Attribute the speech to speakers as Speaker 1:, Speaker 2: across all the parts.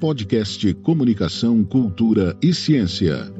Speaker 1: Podcast Comunicação, Cultura e Ciência.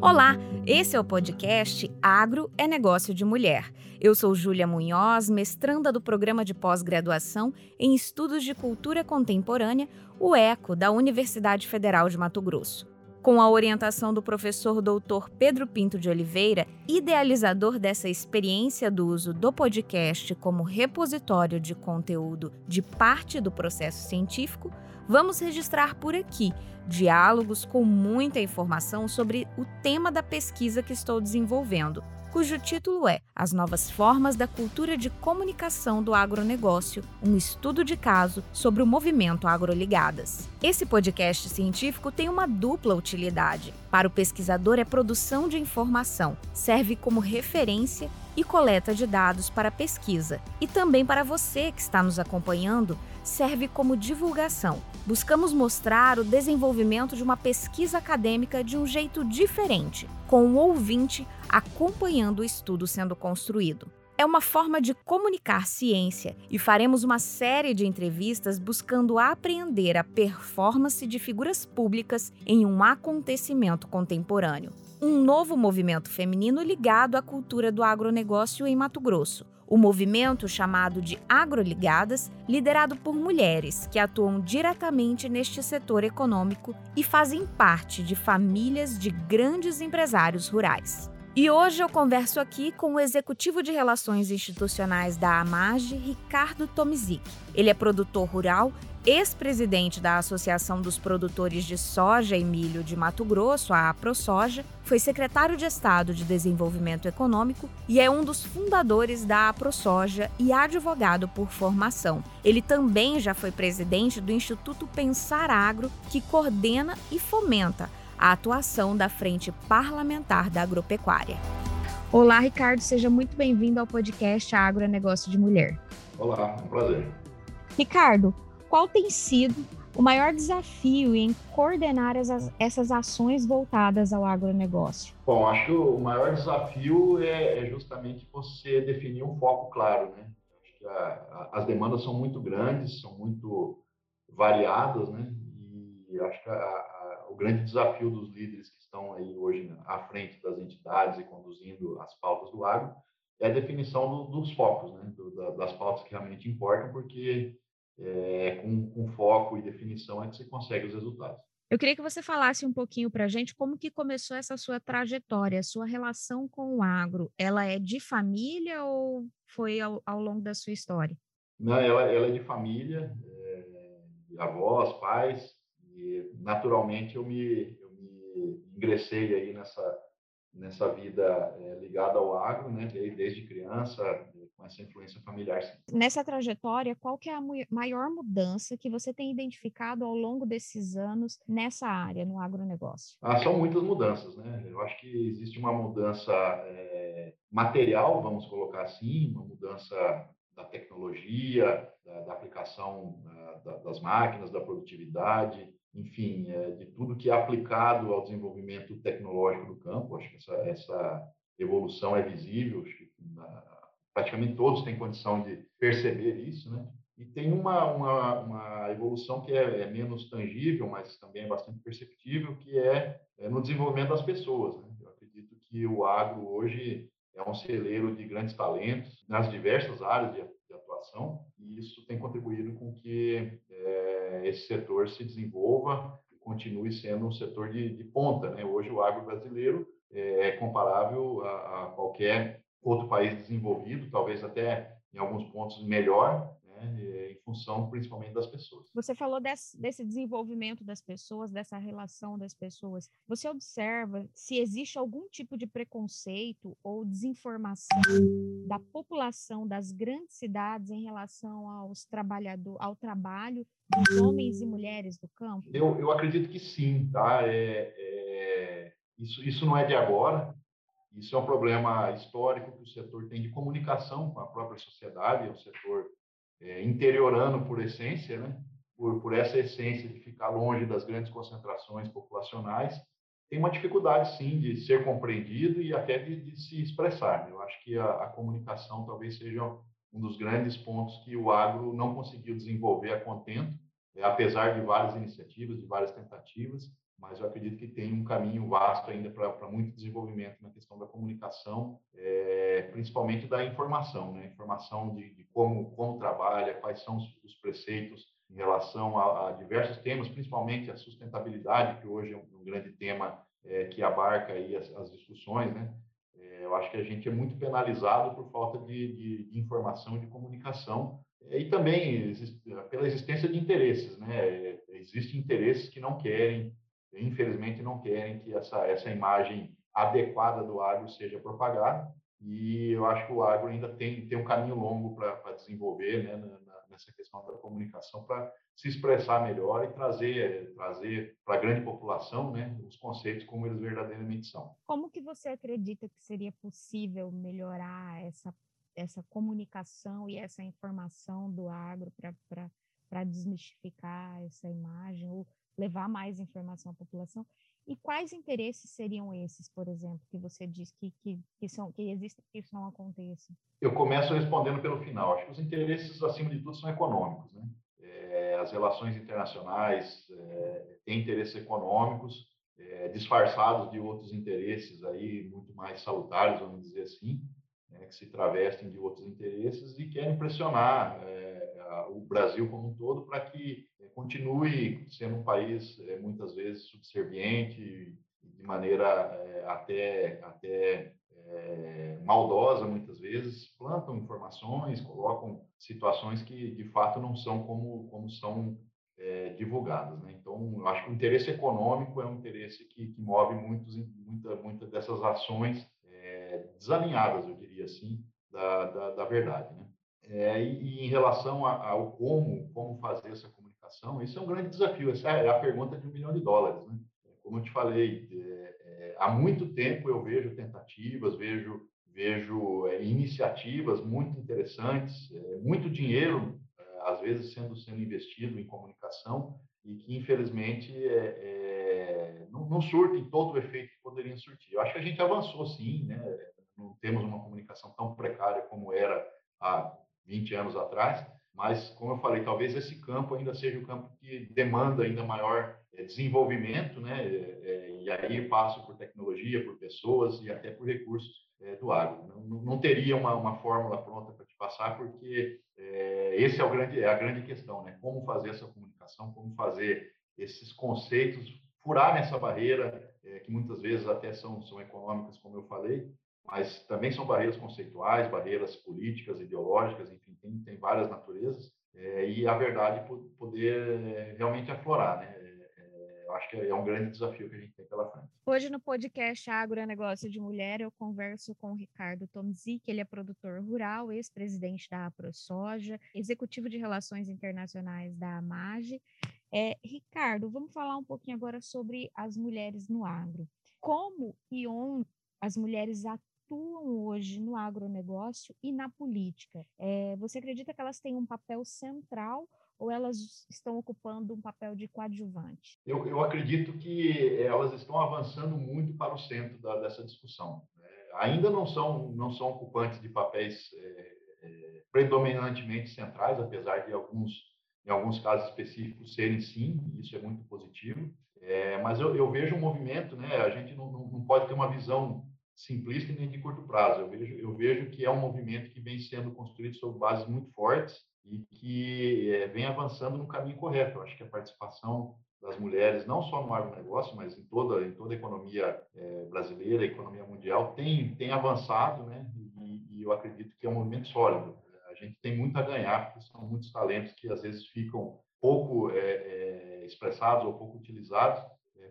Speaker 2: Olá, esse é o podcast Agro é Negócio de Mulher. Eu sou Júlia Munhoz, mestranda do programa de pós-graduação em Estudos de Cultura Contemporânea, o ECO, da Universidade Federal de Mato Grosso com a orientação do professor doutor Pedro Pinto de Oliveira, idealizador dessa experiência do uso do podcast como repositório de conteúdo de parte do processo científico, vamos registrar por aqui diálogos com muita informação sobre o tema da pesquisa que estou desenvolvendo cujo título é As Novas Formas da Cultura de Comunicação do Agronegócio, um estudo de caso sobre o movimento Agroligadas. Esse podcast científico tem uma dupla utilidade. Para o pesquisador, é produção de informação, serve como referência e coleta de dados para pesquisa. E também para você que está nos acompanhando, serve como divulgação. Buscamos mostrar o desenvolvimento de uma pesquisa acadêmica de um jeito diferente, com o ouvinte acompanhando o estudo sendo construído. É uma forma de comunicar ciência e faremos uma série de entrevistas buscando apreender a performance de figuras públicas em um acontecimento contemporâneo. Um novo movimento feminino ligado à cultura do agronegócio em Mato Grosso o movimento chamado de Agroligadas, liderado por mulheres que atuam diretamente neste setor econômico e fazem parte de famílias de grandes empresários rurais. E hoje eu converso aqui com o executivo de Relações Institucionais da AMAGE, Ricardo Tomizik. Ele é produtor rural ex-presidente da Associação dos Produtores de Soja e Milho de Mato Grosso, a AproSoja, foi secretário de Estado de Desenvolvimento Econômico e é um dos fundadores da AproSoja e advogado por formação. Ele também já foi presidente do Instituto Pensar Agro, que coordena e fomenta a atuação da Frente Parlamentar da Agropecuária. Olá, Ricardo, seja muito bem-vindo ao podcast Agro é Negócio de Mulher.
Speaker 3: Olá, é um prazer.
Speaker 2: Ricardo, qual tem sido o maior desafio em coordenar essas, essas ações voltadas ao agronegócio?
Speaker 3: Bom, acho que o maior desafio é, é justamente você definir um foco claro, né? Acho que a, a, as demandas são muito grandes, são muito variadas, né? E acho que a, o grande desafio dos líderes que estão aí hoje à frente das entidades e conduzindo as pautas do agro é a definição do, dos focos, né? Do, da, das pautas que realmente importam, porque é, com, com, foco e definição é que você consegue os resultados.
Speaker 2: Eu queria que você falasse um pouquinho para a gente como que começou essa sua trajetória, sua relação com o agro. Ela é de família ou foi ao, ao longo da sua história?
Speaker 3: Não, ela, ela é de família, é, avós, pais, e naturalmente eu me, eu me ingressei aí nessa, nessa vida é, ligada ao agro, né, desde, desde criança, com essa influência familiar.
Speaker 2: Nessa trajetória, qual que é a maior mudança que você tem identificado ao longo desses anos nessa área, no agronegócio?
Speaker 3: Ah, são muitas mudanças, né? Eu acho que existe uma mudança é, material, vamos colocar assim, uma mudança da tecnologia, da, da aplicação da, das máquinas, da produtividade, enfim, é, de tudo que é aplicado ao desenvolvimento tecnológico do campo. Acho que essa, essa evolução é visível. Praticamente todos têm condição de perceber isso, né? E tem uma, uma, uma evolução que é, é, menos tangível, mas também é bastante perceptível, que é, é no desenvolvimento das pessoas. Né? Eu acredito que o agro hoje é um celeiro de grandes talentos nas diversas áreas de, atuação, e isso tem contribuído com que é, esse setor se desenvolva e continue sendo um setor de, de ponta. Né? Hoje o agro brasileiro é, é comparável a, a qualquer outro país desenvolvido, talvez até em alguns pontos melhor, né, função principalmente das pessoas.
Speaker 2: Você falou desse, desse, desenvolvimento das pessoas, dessa relação das pessoas. Você observa se existe algum tipo de preconceito ou desinformação da população das grandes cidades em relação aos trabalhador, ao trabalho dos homens e mulheres do campo?
Speaker 3: Eu, eu acredito que sim, tá? É, é, isso, isso não é de agora. Isso é um problema histórico que o setor tem de comunicação com a própria sociedade, é um setor é, interiorano por essência, né? por, por essa essência de ficar longe das grandes concentrações populacionais, tem uma dificuldade, sim, de ser compreendido e até de, de se expressar. Eu acho que a, a, comunicação talvez seja um dos grandes pontos que o agro não conseguiu desenvolver a contento, é, apesar de várias iniciativas, de várias tentativas, mas eu acredito que tem um caminho vasto ainda para muito desenvolvimento na questão da comunicação, é, principalmente da informação, né? Informação de, de, como, como trabalha, quais são os, os preceitos em relação a, a, diversos temas, principalmente a sustentabilidade, que hoje é um, um grande tema é, que abarca aí as, as discussões, né? É, eu acho que a gente é muito penalizado por falta de, de, de informação de comunicação, e também pela existência de interesses, né? Existem interesses que não querem infelizmente não querem que essa, essa imagem adequada do agro seja propagada, e eu acho que o agro ainda tem, tem um caminho longo para desenvolver né, na, nessa questão da comunicação, para se expressar melhor e trazer, trazer para a grande população né, os conceitos como eles verdadeiramente são.
Speaker 2: Como que você acredita que seria possível melhorar essa, essa comunicação e essa informação do agro para desmistificar essa imagem? Ou levar mais informação à população. E quais interesses seriam esses, por exemplo, que você diz que, que, que, são, que existem que isso não aconteça?
Speaker 3: Eu começo respondendo pelo final. Acho que os interesses, acima de tudo, são econômicos. Né? É, as relações internacionais é, têm interesses econômicos, é, disfarçados de outros interesses aí muito mais salutares, vamos dizer assim, né, que se travestem de outros interesses e querem pressionar é, o Brasil como um todo para que continue sendo um país é, muitas vezes subserviente de maneira é, até até é, maldosa muitas vezes plantam informações colocam situações que de fato não são como como são é, divulgadas né? então eu acho que o interesse econômico é um interesse que, que move muitos muita muita dessas ações é, desalinhadas eu diria assim da, da, da verdade né? E, em relação ao como como fazer essa comunicação educação, isso é um grande desafio. Essa é a pergunta de um milhão de dólares. Né? Como eu te falei, é, é, há muito tempo eu vejo tentativas, vejo, vejo é, iniciativas muito interessantes, é, muito dinheiro, é, às vezes, sendo, sendo investido em comunicação e que, infelizmente, é, não, não surtem todo o efeito que poderiam surtir. Eu acho que a gente avançou, sim, né? não temos uma comunicação tão precária como era há 20 anos atrás, mas, como eu falei, talvez esse campo ainda seja o campo que demanda ainda maior é, desenvolvimento, né? É, e aí passo por tecnologia, por pessoas e até por recursos é, do agro. Não, não teria uma, uma fórmula pronta para te passar, porque esse é, o grande, é a grande questão, né? Como fazer essa comunicação, como fazer esses conceitos, furar nessa barreira, que muitas vezes até são, são econômicas, como eu falei, mas também são barreiras conceituais, barreiras políticas, ideológicas, enfim, tem, tem várias naturezas, é, e a verdade poder é, realmente aflorar, né? É, eu acho que é um grande desafio que a gente tem pela frente.
Speaker 2: Hoje no podcast Agronegócio de Mulher, eu converso com o Ricardo Tomzi, que ele é produtor rural, ex-presidente da AproSoja, executivo de Relações Internacionais da AMAGE. É, Ricardo, vamos falar um pouquinho agora sobre as mulheres no agro. Como e onde as mulheres atuam atuam hoje no agronegócio e na política? É, você acredita que elas têm um papel central ou elas estão ocupando um papel de coadjuvante?
Speaker 3: Eu, eu acredito que elas estão avançando muito para o centro da, dessa discussão. É, ainda não são, não são ocupantes de papéis é, predominantemente centrais, apesar de alguns, em alguns casos específicos serem sim, isso é muito positivo. É, mas eu, eu, vejo um movimento, né? A gente não, não, pode ter uma visão simplista nem de curto prazo. Eu vejo, eu vejo que é um movimento que vem sendo construído sobre bases muito fortes e que é, vem avançando no caminho correto. Eu acho que a participação das mulheres, não só no agronegócio, mas em toda, em toda a economia é, brasileira, a economia mundial, tem, tem avançado, né? E, e, eu acredito que é um movimento sólido. A gente tem muito a ganhar, porque são muitos talentos que às vezes ficam pouco é, expressados ou pouco utilizados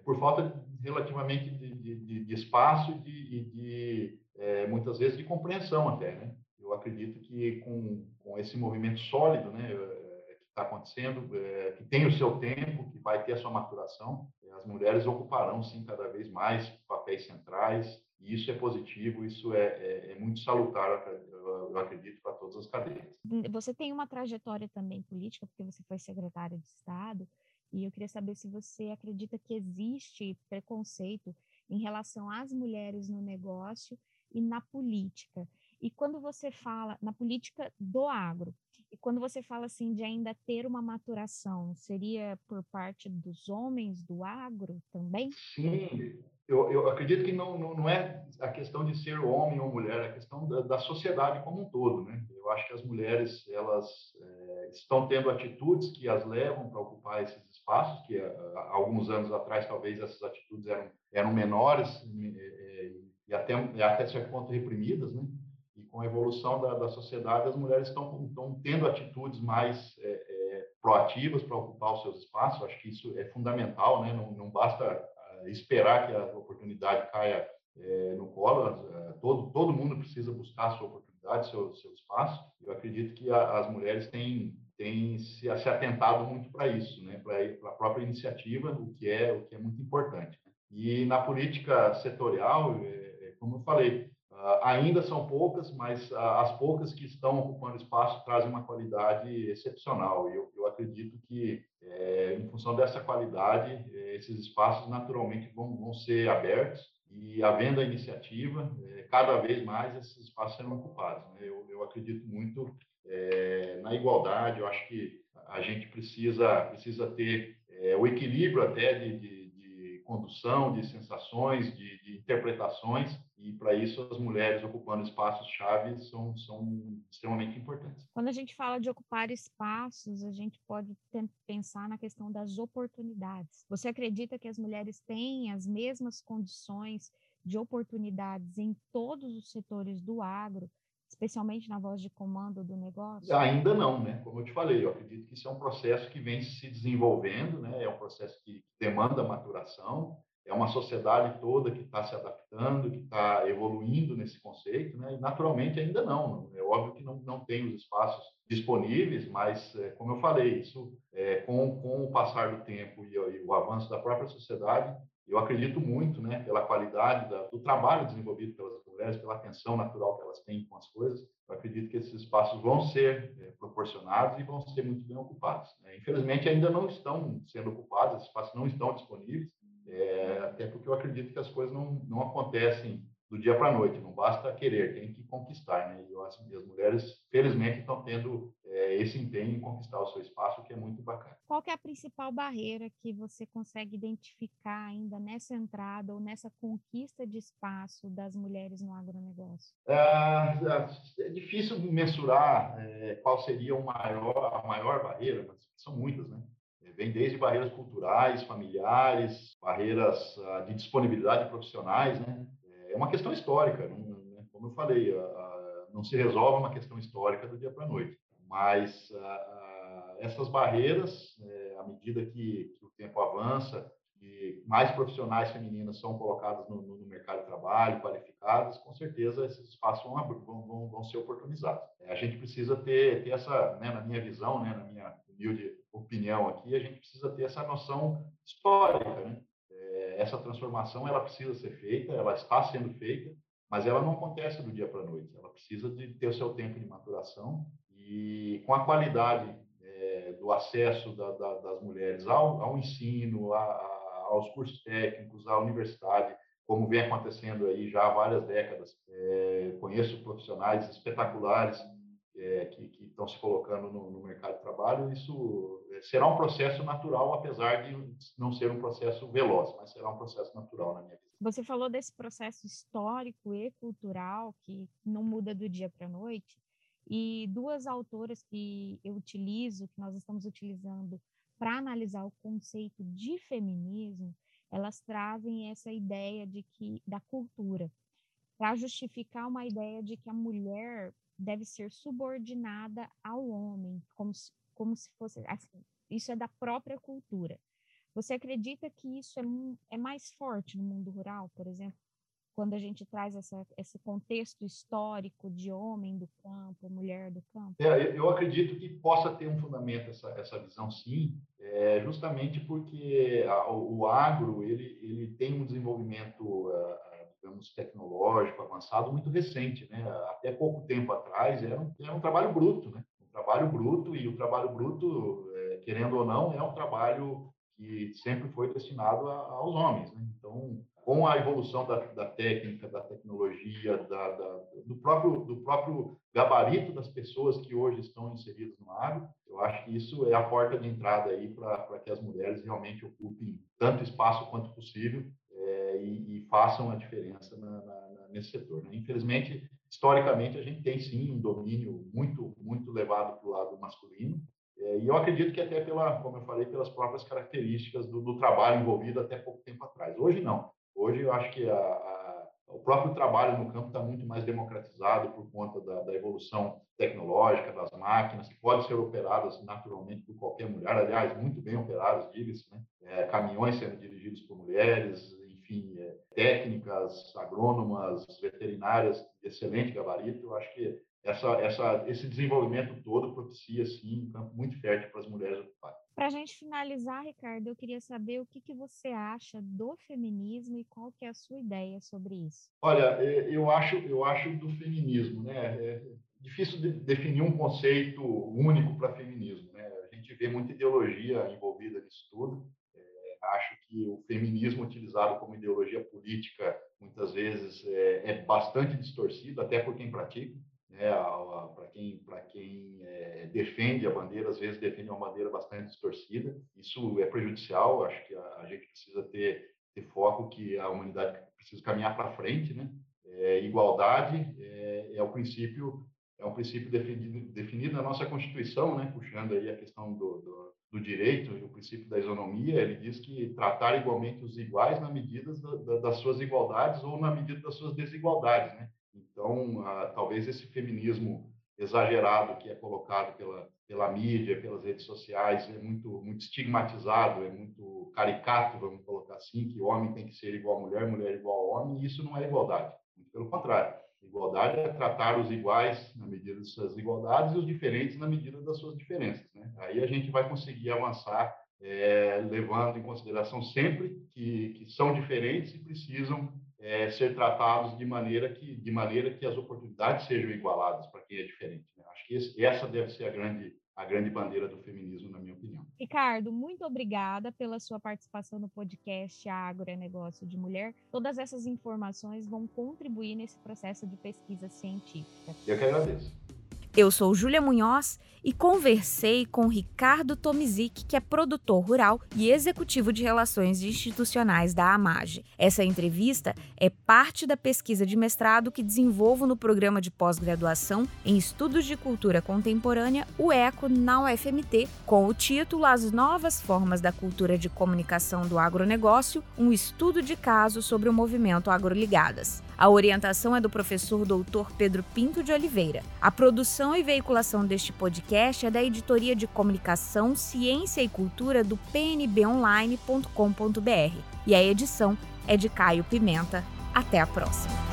Speaker 3: por falta relativamente de, de, de espaço e de, de é, muitas vezes de compreensão até, né? Eu acredito que com, com esse movimento sólido, né, é, que está acontecendo, é, que tem o seu tempo, que vai ter a sua maturação, as mulheres ocuparão sim cada vez mais papéis centrais e isso é positivo, isso é, é, é muito salutar, eu acredito, para todas as cadeias.
Speaker 2: Você tem uma trajetória também política, porque você foi secretário de Estado. E eu queria saber se você acredita que existe preconceito em relação às mulheres no negócio e na política. E quando você fala na política do agro, e quando você fala assim de ainda ter uma maturação, seria por parte dos homens do agro também?
Speaker 3: Sim, eu, eu acredito que não, não, não, é a questão de ser homem ou mulher, é a questão da, da sociedade como um todo, né? Eu acho que as mulheres elas é, estão tendo atitudes que as levam para ocupar esses espaços, que há alguns anos atrás talvez essas atitudes eram, eram menores e, e, e até, até certo ponto reprimidas, né? E com a evolução da, da sociedade, as mulheres estão, estão tendo atitudes mais é, é, proativas para ocupar os seus espaços. Acho que isso é fundamental, né? Não, não basta esperar que a oportunidade caia é, no colo. Todo, todo mundo precisa buscar a sua oportunidade, seu, seu espaço. Eu acredito que a, as mulheres têm, têm se, se atentado muito para isso, né? para a própria iniciativa, o que é, o que é muito importante. E na política setorial, é, é como eu falei, ainda são poucas, mas as poucas que estão ocupando espaço trazem uma qualidade excepcional. Eu, eu acredito que, é, em função dessa qualidade, é, esses espaços naturalmente vão, vão ser abertos e, havendo a iniciativa, é, cada vez mais esses espaços serão ocupados. Né? Eu, eu, acredito muito na igualdade, eu acho que a gente precisa, precisa ter o equilíbrio até de, de condução, de sensações, de, de interpretações, e para isso as mulheres ocupando espaços-chave são, são extremamente importantes.
Speaker 2: Quando a gente fala de ocupar espaços, a gente pode pensar na questão das oportunidades. Você acredita que as mulheres têm as mesmas condições de oportunidades em todos os setores do agro, especialmente na voz de comando do negócio?
Speaker 3: Ainda não, né? Como eu te falei, eu acredito que isso é um processo que vem se desenvolvendo, né? É um processo que demanda maturação, é uma sociedade toda que está se adaptando, que está evoluindo nesse conceito, né? E naturalmente ainda não. É óbvio que não, não tem os espaços disponíveis, mas é, como eu falei, isso é, com, com o passar do tempo e, e o avanço da própria sociedade, eu acredito muito, né, pela qualidade da, do trabalho desenvolvido pelas mulheres, pela atenção natural que elas têm com as coisas, eu acredito que esses espaços vão ser é, proporcionados e vão ser muito bem ocupados. Né? Infelizmente, ainda não estão sendo ocupados, esses espaços não estão disponíveis, é, até porque eu acredito que as coisas não, não acontecem do dia para a noite, não basta querer, tem que conquistar, né? E as, as mulheres, felizmente, estão tendo é, esse empenho em conquistar o seu espaço, que é muito bacana.
Speaker 2: Qual é a principal barreira que você consegue identificar ainda nessa entrada ou nessa conquista de espaço das mulheres no agronegócio?
Speaker 3: É, é difícil mensurar é, qual seria o maior, a maior barreira, mas são muitas, né? É, vem desde barreiras culturais, familiares, barreiras ah, de disponibilidade de profissionais, né? é uma questão histórica, né? como eu falei, não se resolve uma questão histórica do dia para a noite, mas a, essas barreiras, é, à medida que, que, o tempo avança e mais profissionais femininas são colocadas no, no, mercado de trabalho, qualificadas, com certeza esses espaços vão, vão, vão ser oportunizados. É, a gente precisa ter, ter essa, né, na minha visão, né, na minha humilde opinião aqui, a gente precisa ter essa noção histórica, né? essa transformação ela precisa ser feita, ela está sendo feita, mas ela não acontece do dia para a noite. Ela precisa de ter o seu tempo de maturação e com a qualidade é, do acesso da, da, das mulheres ao, ao ensino, a, a, aos cursos técnicos, à universidade, como vem acontecendo aí já há várias décadas. É, conheço profissionais espetaculares é, que, que, estão se colocando no, no, mercado de trabalho, isso será um processo natural, apesar de não ser um processo veloz, mas será um processo natural na minha vida.
Speaker 2: Você falou desse processo histórico e cultural que não muda do dia para a noite, e duas autoras que eu utilizo, que nós estamos utilizando para analisar o conceito de feminismo, elas trazem essa ideia de que da cultura para justificar uma ideia de que a mulher deve ser subordinada ao homem, como se, como se fosse. Assim, isso é da própria cultura. Você acredita que isso é, é mais forte no mundo rural, por exemplo? Quando a gente traz essa, esse contexto histórico de homem do campo, mulher do campo?
Speaker 3: É, eu acredito que possa ter um fundamento essa, essa visão, sim, é, justamente porque a, o agro ele, ele tem um desenvolvimento uh, digamos, tecnológico, avançado, muito recente. Né? Até pouco tempo atrás era um, era um trabalho bruto, né? um trabalho bruto, e o trabalho bruto, é, querendo ou não, é um trabalho que sempre foi destinado a, aos homens. Né? Então, com a evolução da, da técnica, da tecnologia, da, da, do, próprio, do próprio gabarito das pessoas que hoje estão inseridas no agro, eu acho que isso é a porta de entrada aí para que as mulheres realmente ocupem tanto espaço quanto possível é, e, e, façam a diferença na, na, nesse setor. Né? Infelizmente, historicamente, a gente tem sim um domínio muito, muito levado para o lado masculino, é, e eu acredito que até pela, como eu falei, pelas próprias características do, do, trabalho envolvido até pouco tempo atrás. Hoje não. Hoje eu acho que a, a, o próprio trabalho no campo está muito mais democratizado por conta da, da, evolução tecnológica das máquinas, que podem ser operadas naturalmente por qualquer mulher, aliás, muito bem operadas, diga-se, né? É, caminhões sendo dirigidos por mulheres, enfim, é, técnicas, agrônomas, veterinárias excelente gabarito. Eu acho que essa, essa, esse desenvolvimento todo propicia, sim, um campo muito fértil para as mulheres ocuparem.
Speaker 2: Para a gente finalizar, Ricardo, eu queria saber o que, que você acha do feminismo e qual que é a sua ideia sobre isso.
Speaker 3: Olha, é, eu acho, eu acho do feminismo, né? É difícil de definir um conceito único para feminismo, né? A gente vê muita ideologia envolvida nisso tudo. É, acho que o feminismo utilizado como ideologia política muitas vezes é, é bastante distorcido, até por quem pratica né, para quem, quem é, defende a bandeira, às vezes defende uma bandeira bastante distorcida. Isso é prejudicial, acho que a, a gente precisa ter, ter, foco que a humanidade precisa caminhar para frente. Né? É, igualdade é, é, o princípio é um princípio definido, definido na nossa Constituição, né? puxando aí a questão do, do, do direito e o princípio da isonomia, ele diz que tratar igualmente os iguais na medida da, da, das suas igualdades ou na medida das suas desigualdades. Né? Então, ah, talvez esse feminismo exagerado que é colocado pela, pela mídia, pelas redes sociais, é muito, muito estigmatizado, é muito caricato, vamos colocar assim, que homem tem que ser igual a mulher, mulher igual a homem, e isso não é igualdade. Pelo contrário. Igualdade é tratar os iguais na medida das suas igualdades e os diferentes na medida das suas diferenças. Né? Aí a gente vai conseguir avançar é, levando em consideração sempre que, que são diferentes e precisam é, ser tratados de maneira que de maneira que as oportunidades sejam igualadas para quem é diferente. Né? Acho que esse, essa deve ser a grande a grande bandeira do feminismo, na minha opinião.
Speaker 2: Ricardo, muito obrigada pela sua participação no podcast Agro é Negócio de Mulher. Todas essas informações vão contribuir nesse processo de pesquisa científica.
Speaker 3: Eu que agradeço.
Speaker 2: Eu sou Júlia Munhoz e conversei com Ricardo Tomizik, que é produtor rural e executivo de relações institucionais da AMAGE. Essa entrevista é parte da pesquisa de mestrado que desenvolvo no programa de pós-graduação em Estudos de Cultura Contemporânea, o ECO, na UFMT, com o título As Novas Formas da Cultura de Comunicação do Agronegócio, um estudo de caso sobre o movimento Agroligadas. A orientação é do professor doutor Pedro Pinto de Oliveira. A produção e veiculação deste podcast é da Editoria de Comunicação, Ciência e Cultura do pnbonline.com.br. E a edição é de Caio Pimenta. Até a próxima.